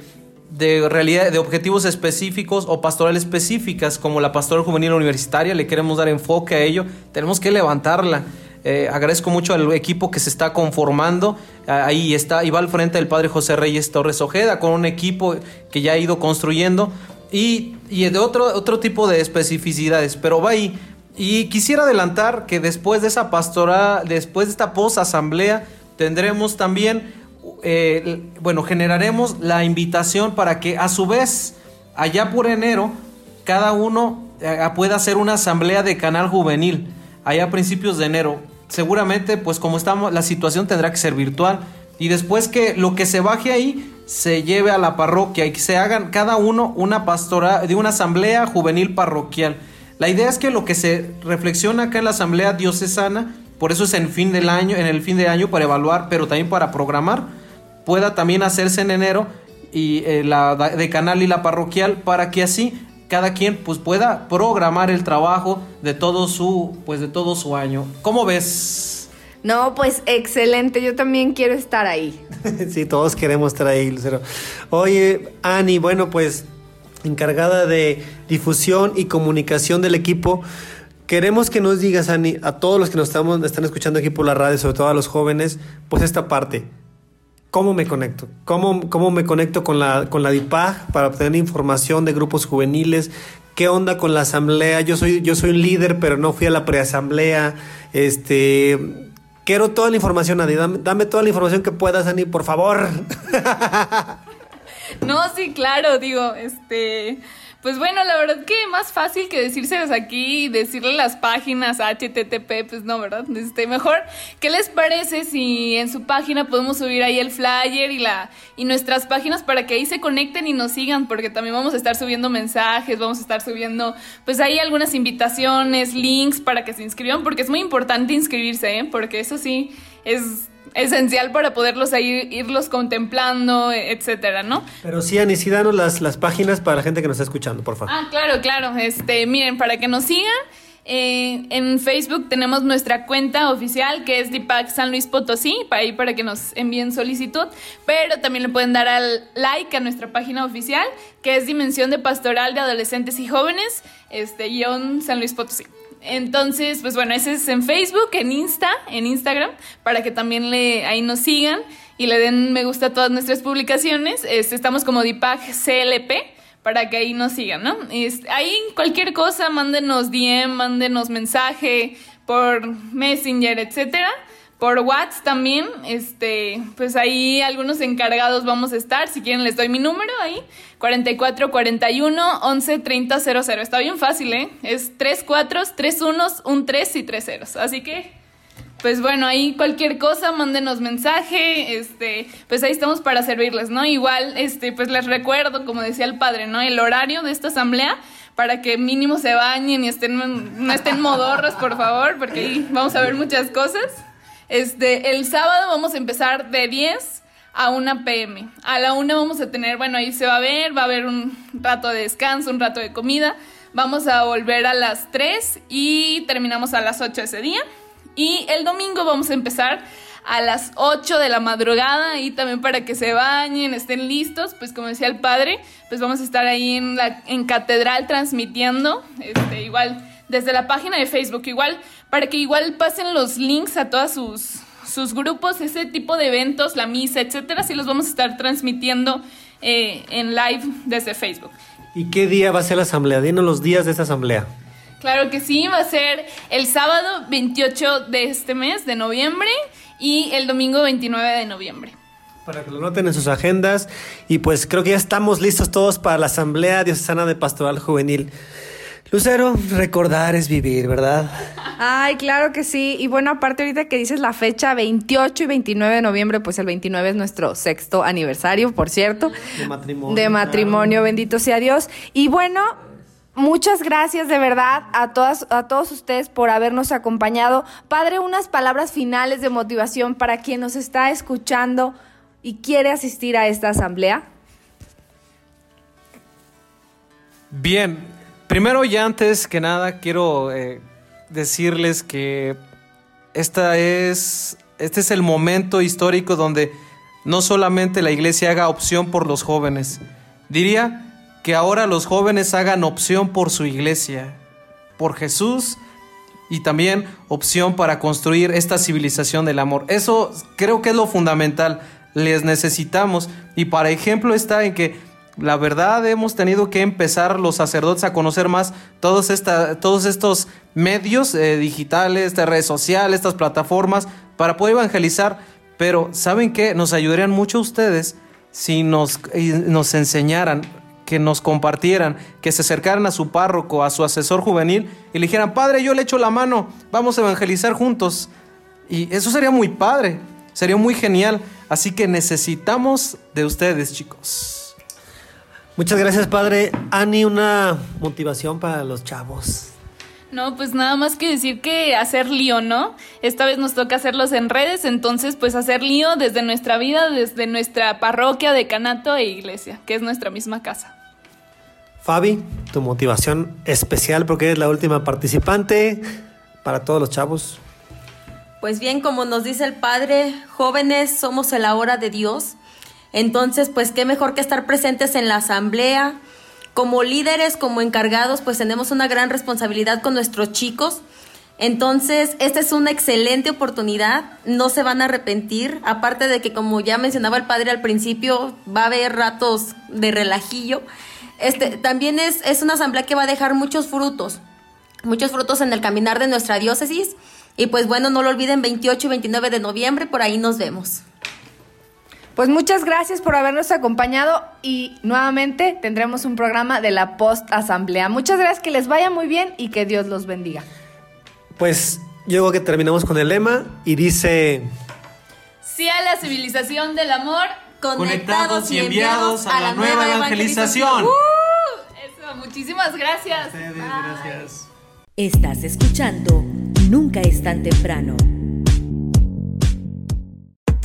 de objetivos específicos o pastorales específicas, como la pastoral juvenil universitaria, le queremos dar enfoque a ello, tenemos que levantarla. Eh, agradezco mucho al equipo que se está conformando. Ah, Ahí está, y va al frente el padre José Reyes Torres Ojeda con un equipo que ya ha ido construyendo y, de otro, otro tipo de especificidades, pero va ahí. Y quisiera adelantar que después de esa pastoral, después de esta post-asamblea, tendremos también, eh, bueno, generaremos la invitación para que a su vez, allá por enero, cada uno eh, pueda hacer una asamblea de canal juvenil allá a principios de enero. Seguramente, pues como estamos, la situación tendrá que ser virtual. Y después que lo que se baje ahí se lleve a la parroquia y que se hagan cada uno una pastora de una asamblea juvenil parroquial. La idea es que lo que se reflexiona acá en la asamblea diocesana, por eso es en fin del año, en el fin de año para evaluar, pero también para programar, pueda también hacerse en enero y eh, la da- de canal y la parroquial para que así cada quien pues pueda programar el trabajo de todo su pues de todo su año. ¿Cómo ves? No, pues excelente, yo también quiero estar ahí. [LAUGHS] sí, todos queremos estar ahí, Lucero. Oye, Ani, bueno, pues encargada de difusión y comunicación del equipo, queremos que nos digas, Ani, a todos los que nos estamos, están escuchando aquí por la radio, sobre todo a los jóvenes, pues esta parte. ¿Cómo me conecto? ¿Cómo, cómo me conecto con la, con la DIPAG para obtener información de grupos juveniles? ¿Qué onda con la asamblea? Yo soy, yo soy un líder, pero no fui a la preasamblea. Este, quiero toda la información, Ani. Dame, dame toda la información que puedas, Ani, por favor. [LAUGHS] No, sí, claro, digo, este, pues bueno, la verdad que más fácil que decírselos aquí y decirle las páginas HTTP, pues no, ¿verdad? Este, mejor, ¿qué les parece si en su página podemos subir ahí el flyer y la y nuestras páginas para que ahí se conecten y nos sigan, porque también vamos a estar subiendo mensajes, vamos a estar subiendo, pues ahí algunas invitaciones, links para que se inscriban, porque es muy importante inscribirse, ¿eh? Porque eso sí es esencial para poderlos ahí irlos contemplando, etcétera, ¿no? Pero sí, Ani, sí, danos las, las páginas para la gente que nos está escuchando, por favor. Ah, claro, claro. Este, miren, para que nos sigan, eh, en Facebook tenemos nuestra cuenta oficial que es Dipac San Luis Potosí, para ahí para que nos envíen solicitud, pero también le pueden dar al like a nuestra página oficial, que es Dimensión de Pastoral de Adolescentes y Jóvenes, este guion San Luis Potosí. Entonces, pues bueno, ese es en Facebook, en Insta, en Instagram, para que también le, ahí nos sigan y le den me gusta a todas nuestras publicaciones. Este, estamos como Dipac CLP para que ahí nos sigan, ¿no? Este, ahí cualquier cosa, mándenos DM, mándenos mensaje por Messenger, etcétera. Por WhatsApp también, este, pues ahí algunos encargados vamos a estar. Si quieren les doy mi número ahí, 44 41 11 30 00. Está bien fácil, ¿eh? Es 3 4, 3 1, un 3 y 3 ceros. Así que pues bueno, ahí cualquier cosa, mándenos mensaje, este, pues ahí estamos para servirles, ¿no? Igual, este, pues les recuerdo, como decía el padre, ¿no? El horario de esta asamblea para que mínimo se bañen y estén, no estén modorros, por favor, porque ahí vamos a ver muchas cosas. Este, el sábado vamos a empezar de 10 a 1 pm. A la 1 vamos a tener, bueno, ahí se va a ver, va a haber un rato de descanso, un rato de comida. Vamos a volver a las 3 y terminamos a las 8 ese día. Y el domingo vamos a empezar a las 8 de la madrugada y también para que se bañen, estén listos, pues como decía el padre, pues vamos a estar ahí en la en catedral transmitiendo, este, igual desde la página de Facebook, igual para que igual pasen los links a todas sus sus grupos, ese tipo de eventos, la misa, etcétera, sí los vamos a estar transmitiendo eh, en live desde Facebook. ¿Y qué día va a ser la asamblea? Dinos los días de esta asamblea. Claro que sí, va a ser el sábado 28 de este mes, de noviembre, y el domingo 29 de noviembre. Para que lo noten en sus agendas. Y pues creo que ya estamos listos todos para la Asamblea Diocesana de Pastoral Juvenil. Lucero, recordar es vivir, ¿verdad? Ay, claro que sí. Y bueno, aparte ahorita que dices la fecha 28 y 29 de noviembre, pues el 29 es nuestro sexto aniversario, por cierto. De matrimonio. De matrimonio, bendito sea Dios. Y bueno, muchas gracias de verdad a todas a todos ustedes por habernos acompañado. Padre, unas palabras finales de motivación para quien nos está escuchando y quiere asistir a esta asamblea. Bien, primero y antes que nada quiero eh, decirles que esta es, este es el momento histórico donde no solamente la iglesia haga opción por los jóvenes, diría que ahora los jóvenes hagan opción por su iglesia, por Jesús y también opción para construir esta civilización del amor. Eso creo que es lo fundamental, les necesitamos. Y para ejemplo está en que la verdad hemos tenido que empezar los sacerdotes a conocer más todos, esta, todos estos medios eh, digitales, estas redes sociales, estas plataformas, para poder evangelizar. Pero ¿saben qué? Nos ayudarían mucho ustedes si nos, nos enseñaran, que nos compartieran, que se acercaran a su párroco, a su asesor juvenil y le dijeran, Padre, yo le echo la mano, vamos a evangelizar juntos. Y eso sería muy padre, sería muy genial. Así que necesitamos de ustedes, chicos. Muchas gracias, padre. Ani, una motivación para los chavos. No, pues nada más que decir que hacer lío, ¿no? Esta vez nos toca hacerlos en redes, entonces pues hacer lío desde nuestra vida, desde nuestra parroquia, decanato e iglesia, que es nuestra misma casa. Fabi, tu motivación especial porque eres la última participante para todos los chavos. Pues bien, como nos dice el Padre, jóvenes somos el ahora de Dios. Entonces, pues qué mejor que estar presentes en la asamblea. Como líderes, como encargados, pues tenemos una gran responsabilidad con nuestros chicos. Entonces, esta es una excelente oportunidad, no se van a arrepentir, aparte de que como ya mencionaba el padre al principio, va a haber ratos de relajillo. Este, también es, es una asamblea que va a dejar muchos frutos, muchos frutos en el caminar de nuestra diócesis. Y pues bueno, no lo olviden, 28 y 29 de noviembre, por ahí nos vemos. Pues muchas gracias por habernos acompañado y nuevamente tendremos un programa de la post asamblea. Muchas gracias, que les vaya muy bien y que Dios los bendiga. Pues yo creo que terminamos con el lema y dice... Sí a la civilización del amor, Conectados y enviados a la nueva evangelización. ¡Uh! Eso, muchísimas gracias. gracias. Estás escuchando Nunca es tan temprano.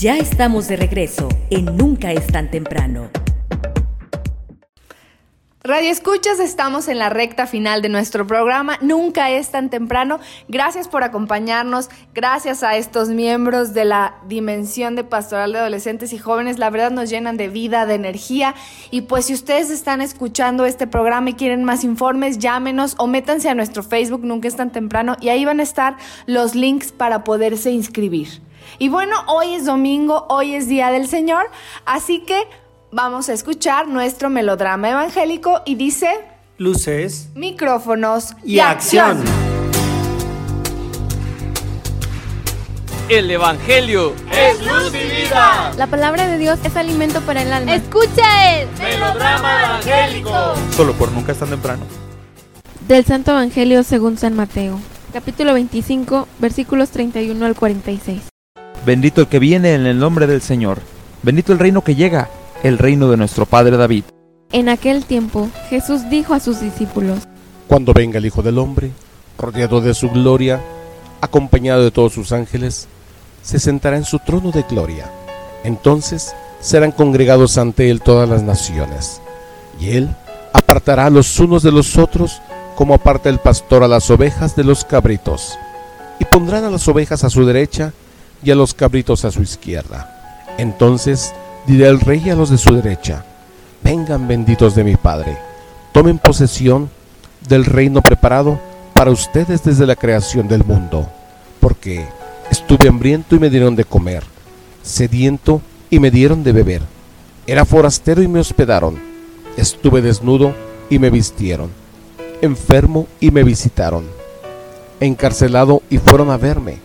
Ya estamos de regreso en Nunca es tan temprano. Radio Escuchas, estamos en la recta final de nuestro programa. Nunca es tan temprano. Gracias por acompañarnos. Gracias a estos miembros de la Dimensión de Pastoral de Adolescentes y Jóvenes. La verdad nos llenan de vida, de energía. Y pues si ustedes están escuchando este programa y quieren más informes, llámenos o métanse a nuestro Facebook Nunca es tan temprano y ahí van a estar los links para poderse inscribir. Y bueno, hoy es domingo, hoy es Día del Señor, así que vamos a escuchar nuestro melodrama evangélico y dice Luces micrófonos y acción. El Evangelio es luz y vida. La palabra de Dios es alimento para el alma. Escucha el Melodrama evangélico. Solo por nunca es tan temprano. Del Santo Evangelio según San Mateo. capítulo 25, versículos 31 al 46. Bendito el que viene en el nombre del Señor. Bendito el reino que llega, el reino de nuestro Padre David. En aquel tiempo, Jesús dijo a sus discípulos, Cuando venga el Hijo del Hombre, rodeado de su gloria, acompañado de todos sus ángeles, se sentará en su trono de gloria. Entonces serán congregados ante él todas las naciones, y él apartará a los unos de los otros como aparta el pastor a las ovejas de los cabritos, y pondrán a las ovejas a su derecha y a los cabritos a su izquierda. Entonces dirá el rey a los de su derecha, vengan benditos de mi Padre, tomen posesión del reino preparado para ustedes desde la creación del mundo, porque estuve hambriento y me dieron de comer, sediento y me dieron de beber, era forastero y me hospedaron, estuve desnudo y me vistieron, enfermo y me visitaron, encarcelado y fueron a verme.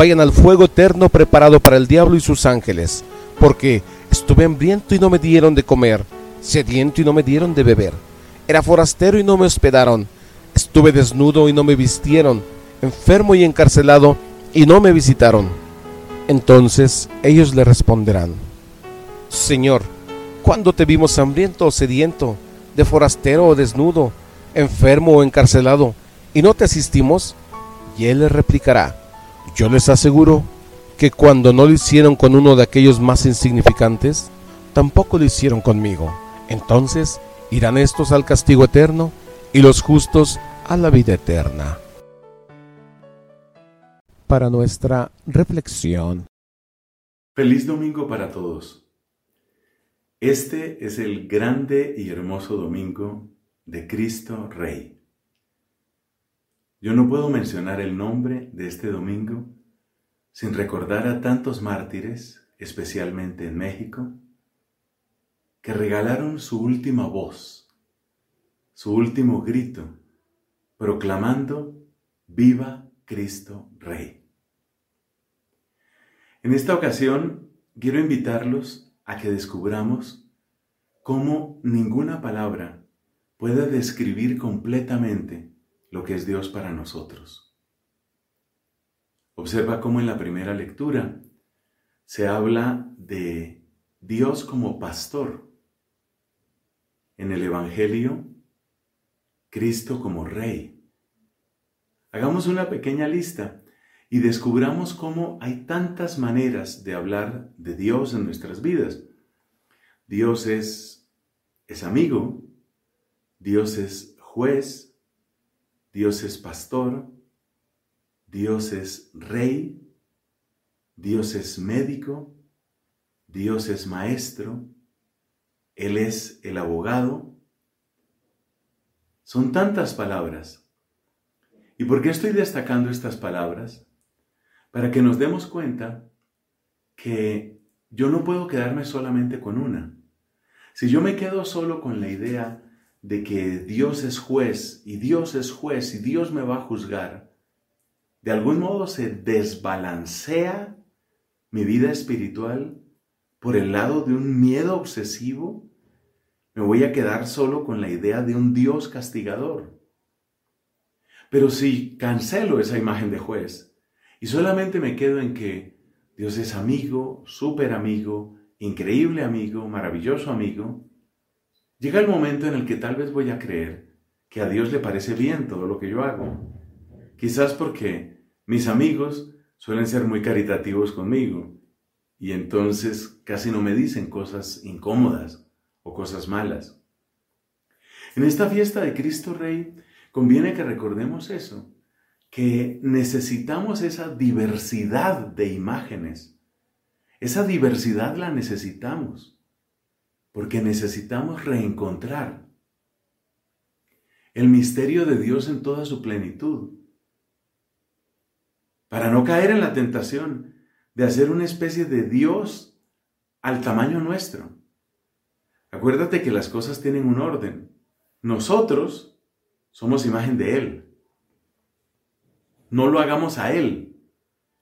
vayan al fuego eterno preparado para el diablo y sus ángeles, porque estuve hambriento y no me dieron de comer, sediento y no me dieron de beber, era forastero y no me hospedaron, estuve desnudo y no me vistieron, enfermo y encarcelado y no me visitaron. Entonces ellos le responderán, Señor, ¿cuándo te vimos hambriento o sediento, de forastero o desnudo, enfermo o encarcelado, y no te asistimos? Y él les replicará, yo les aseguro que cuando no lo hicieron con uno de aquellos más insignificantes, tampoco lo hicieron conmigo. Entonces irán estos al castigo eterno y los justos a la vida eterna. Para nuestra reflexión. Feliz domingo para todos. Este es el grande y hermoso domingo de Cristo Rey. Yo no puedo mencionar el nombre de este domingo sin recordar a tantos mártires, especialmente en México, que regalaron su última voz, su último grito, proclamando Viva Cristo Rey. En esta ocasión quiero invitarlos a que descubramos cómo ninguna palabra puede describir completamente lo que es Dios para nosotros. Observa cómo en la primera lectura se habla de Dios como pastor. En el Evangelio, Cristo como Rey. Hagamos una pequeña lista y descubramos cómo hay tantas maneras de hablar de Dios en nuestras vidas. Dios es, es amigo, Dios es juez, Dios es pastor, Dios es rey, Dios es médico, Dios es maestro, Él es el abogado. Son tantas palabras. ¿Y por qué estoy destacando estas palabras? para que nos demos cuenta que yo no puedo quedarme solamente con una. Si yo me quedo solo con la idea de que Dios es juez y Dios es juez y Dios me va a juzgar, de algún modo se desbalancea mi vida espiritual por el lado de un miedo obsesivo, me voy a quedar solo con la idea de un Dios castigador. Pero si cancelo esa imagen de juez y solamente me quedo en que Dios es amigo, súper amigo, increíble amigo, maravilloso amigo. Llega el momento en el que tal vez voy a creer que a Dios le parece bien todo lo que yo hago. Quizás porque mis amigos suelen ser muy caritativos conmigo y entonces casi no me dicen cosas incómodas o cosas malas. En esta fiesta de Cristo Rey conviene que recordemos eso, que necesitamos esa diversidad de imágenes. Esa diversidad la necesitamos porque necesitamos reencontrar el misterio de Dios en toda su plenitud. para no caer en la tentación de hacer una especie de Dios al tamaño nuestro. Acuérdate que las cosas tienen un orden. Nosotros somos imagen de Él. No lo hagamos a Él,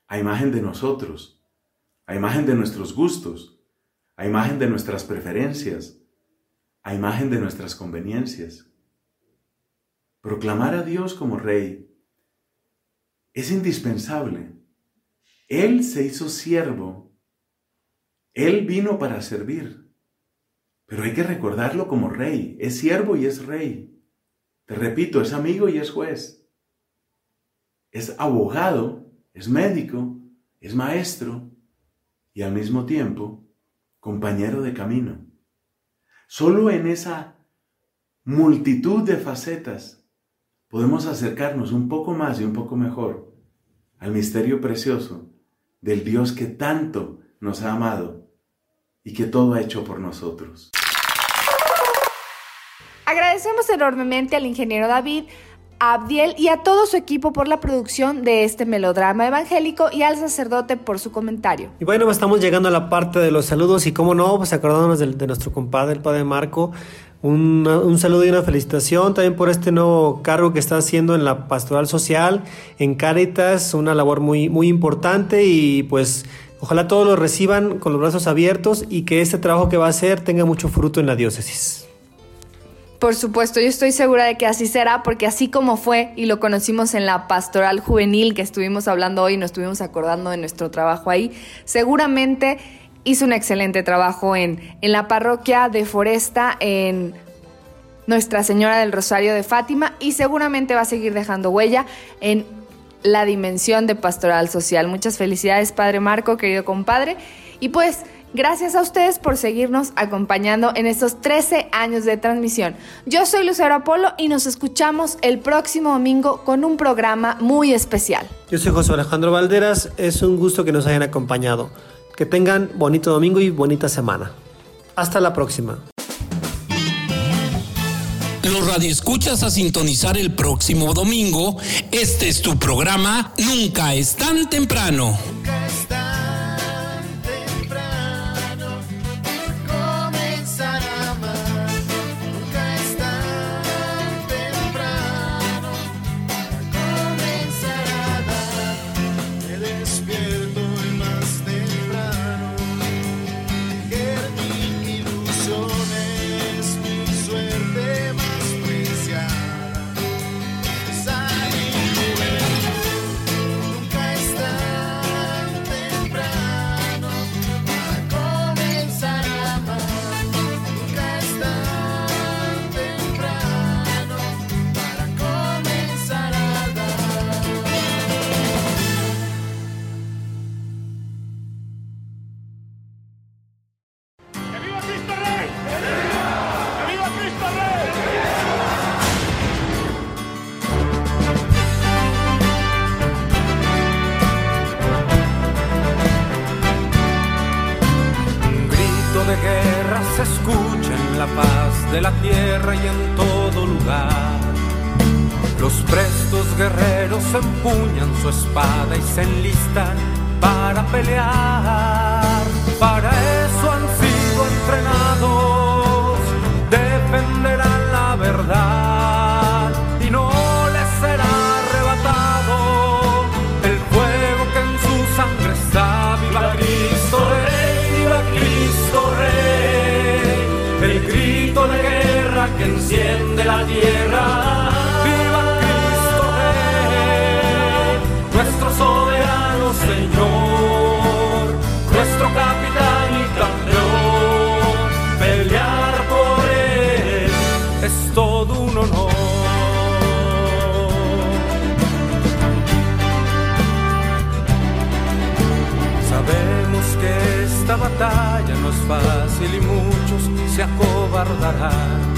a imagen de nosotros, a imagen de nuestros gustos, a imagen de nuestras preferencias, a imagen de nuestras conveniencias. Proclamar a Dios como Rey es indispensable. Él se hizo siervo. Él vino para servir. Pero hay que recordarlo como rey. Es siervo y es rey. Te repito, es amigo y es juez. Es abogado, es médico, es maestro y al mismo tiempo compañero de camino. Solo en esa multitud de facetas podemos acercarnos un poco más y un poco mejor al misterio precioso del Dios que tanto nos ha amado y que todo ha hecho por nosotros. Agradecemos enormemente al ingeniero David, Abdiel y a todo su equipo por la producción de este melodrama evangélico y al sacerdote por su comentario. Y bueno, estamos llegando a la parte de los saludos y como no, pues acordándonos de, nuestro compadre, el padre Marco, un, saludo y una felicitación también por este nuevo cargo que está haciendo en la pastoral social, en Cáritas, una labor muy, muy importante y pues ojalá todos lo reciban con los brazos abiertos y que este trabajo que va a hacer tenga mucho fruto en la diócesis. Por supuesto, yo estoy segura de que así será, porque así como fue y lo conocimos en la pastoral juvenil que estuvimos hablando hoy, nos estuvimos acordando de nuestro trabajo ahí, seguramente hizo un excelente trabajo en, en la parroquia de Foresta, en Nuestra Señora del Rosario de Fátima y seguramente va a seguir dejando huella en la dimensión de pastoral social. Muchas felicidades, Padre Marco, querido compadre. Y pues... Gracias a ustedes por seguirnos acompañando en estos 13 años de transmisión. Yo soy Lucero Apolo y nos escuchamos el próximo domingo con un programa muy especial. Yo soy José Alejandro Valderas, es un gusto que nos hayan acompañado. Que tengan bonito domingo y bonita semana. Hasta la próxima. Los radioescuchas a sintonizar el próximo domingo. Este es tu programa Nunca es tan temprano. La paz de la tierra y en todo lugar. Los prestos guerreros empuñan su espada y se enlistan para pelear. ¡Viva Cristo Rey! Nuestro soberano Señor, nuestro capitán y campeón. Pelear por él es todo un honor. Sabemos que esta batalla no es fácil y muchos se acobardarán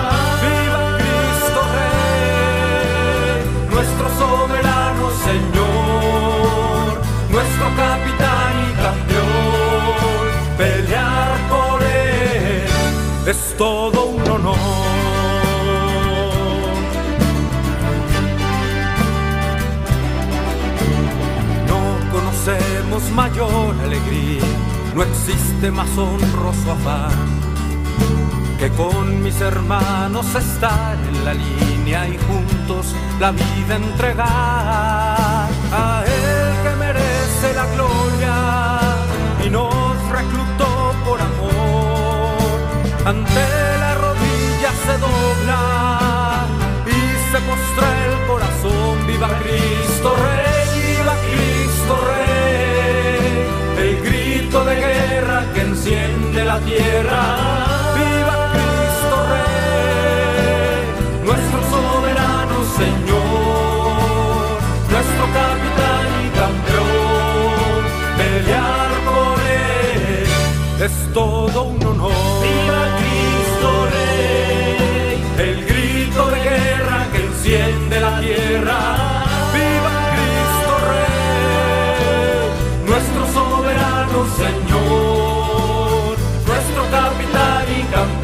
todo un honor. No conocemos mayor alegría, no existe más honroso afán que con mis hermanos estar en la línea y juntos la vida entregar. ante la rodilla se dobla y se postra el corazón. Viva Cristo Rey, viva Cristo Rey, el grito de guerra que enciende la tierra. es todo un honor. ¡Viva Cristo Rey! El grito de guerra que enciende la tierra. ¡Viva Cristo Rey! Nuestro soberano Señor, nuestro capitán y campeón.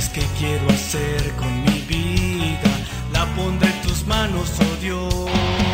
es que quiero hacer con mi vida? La pondré en tus manos, oh Dios.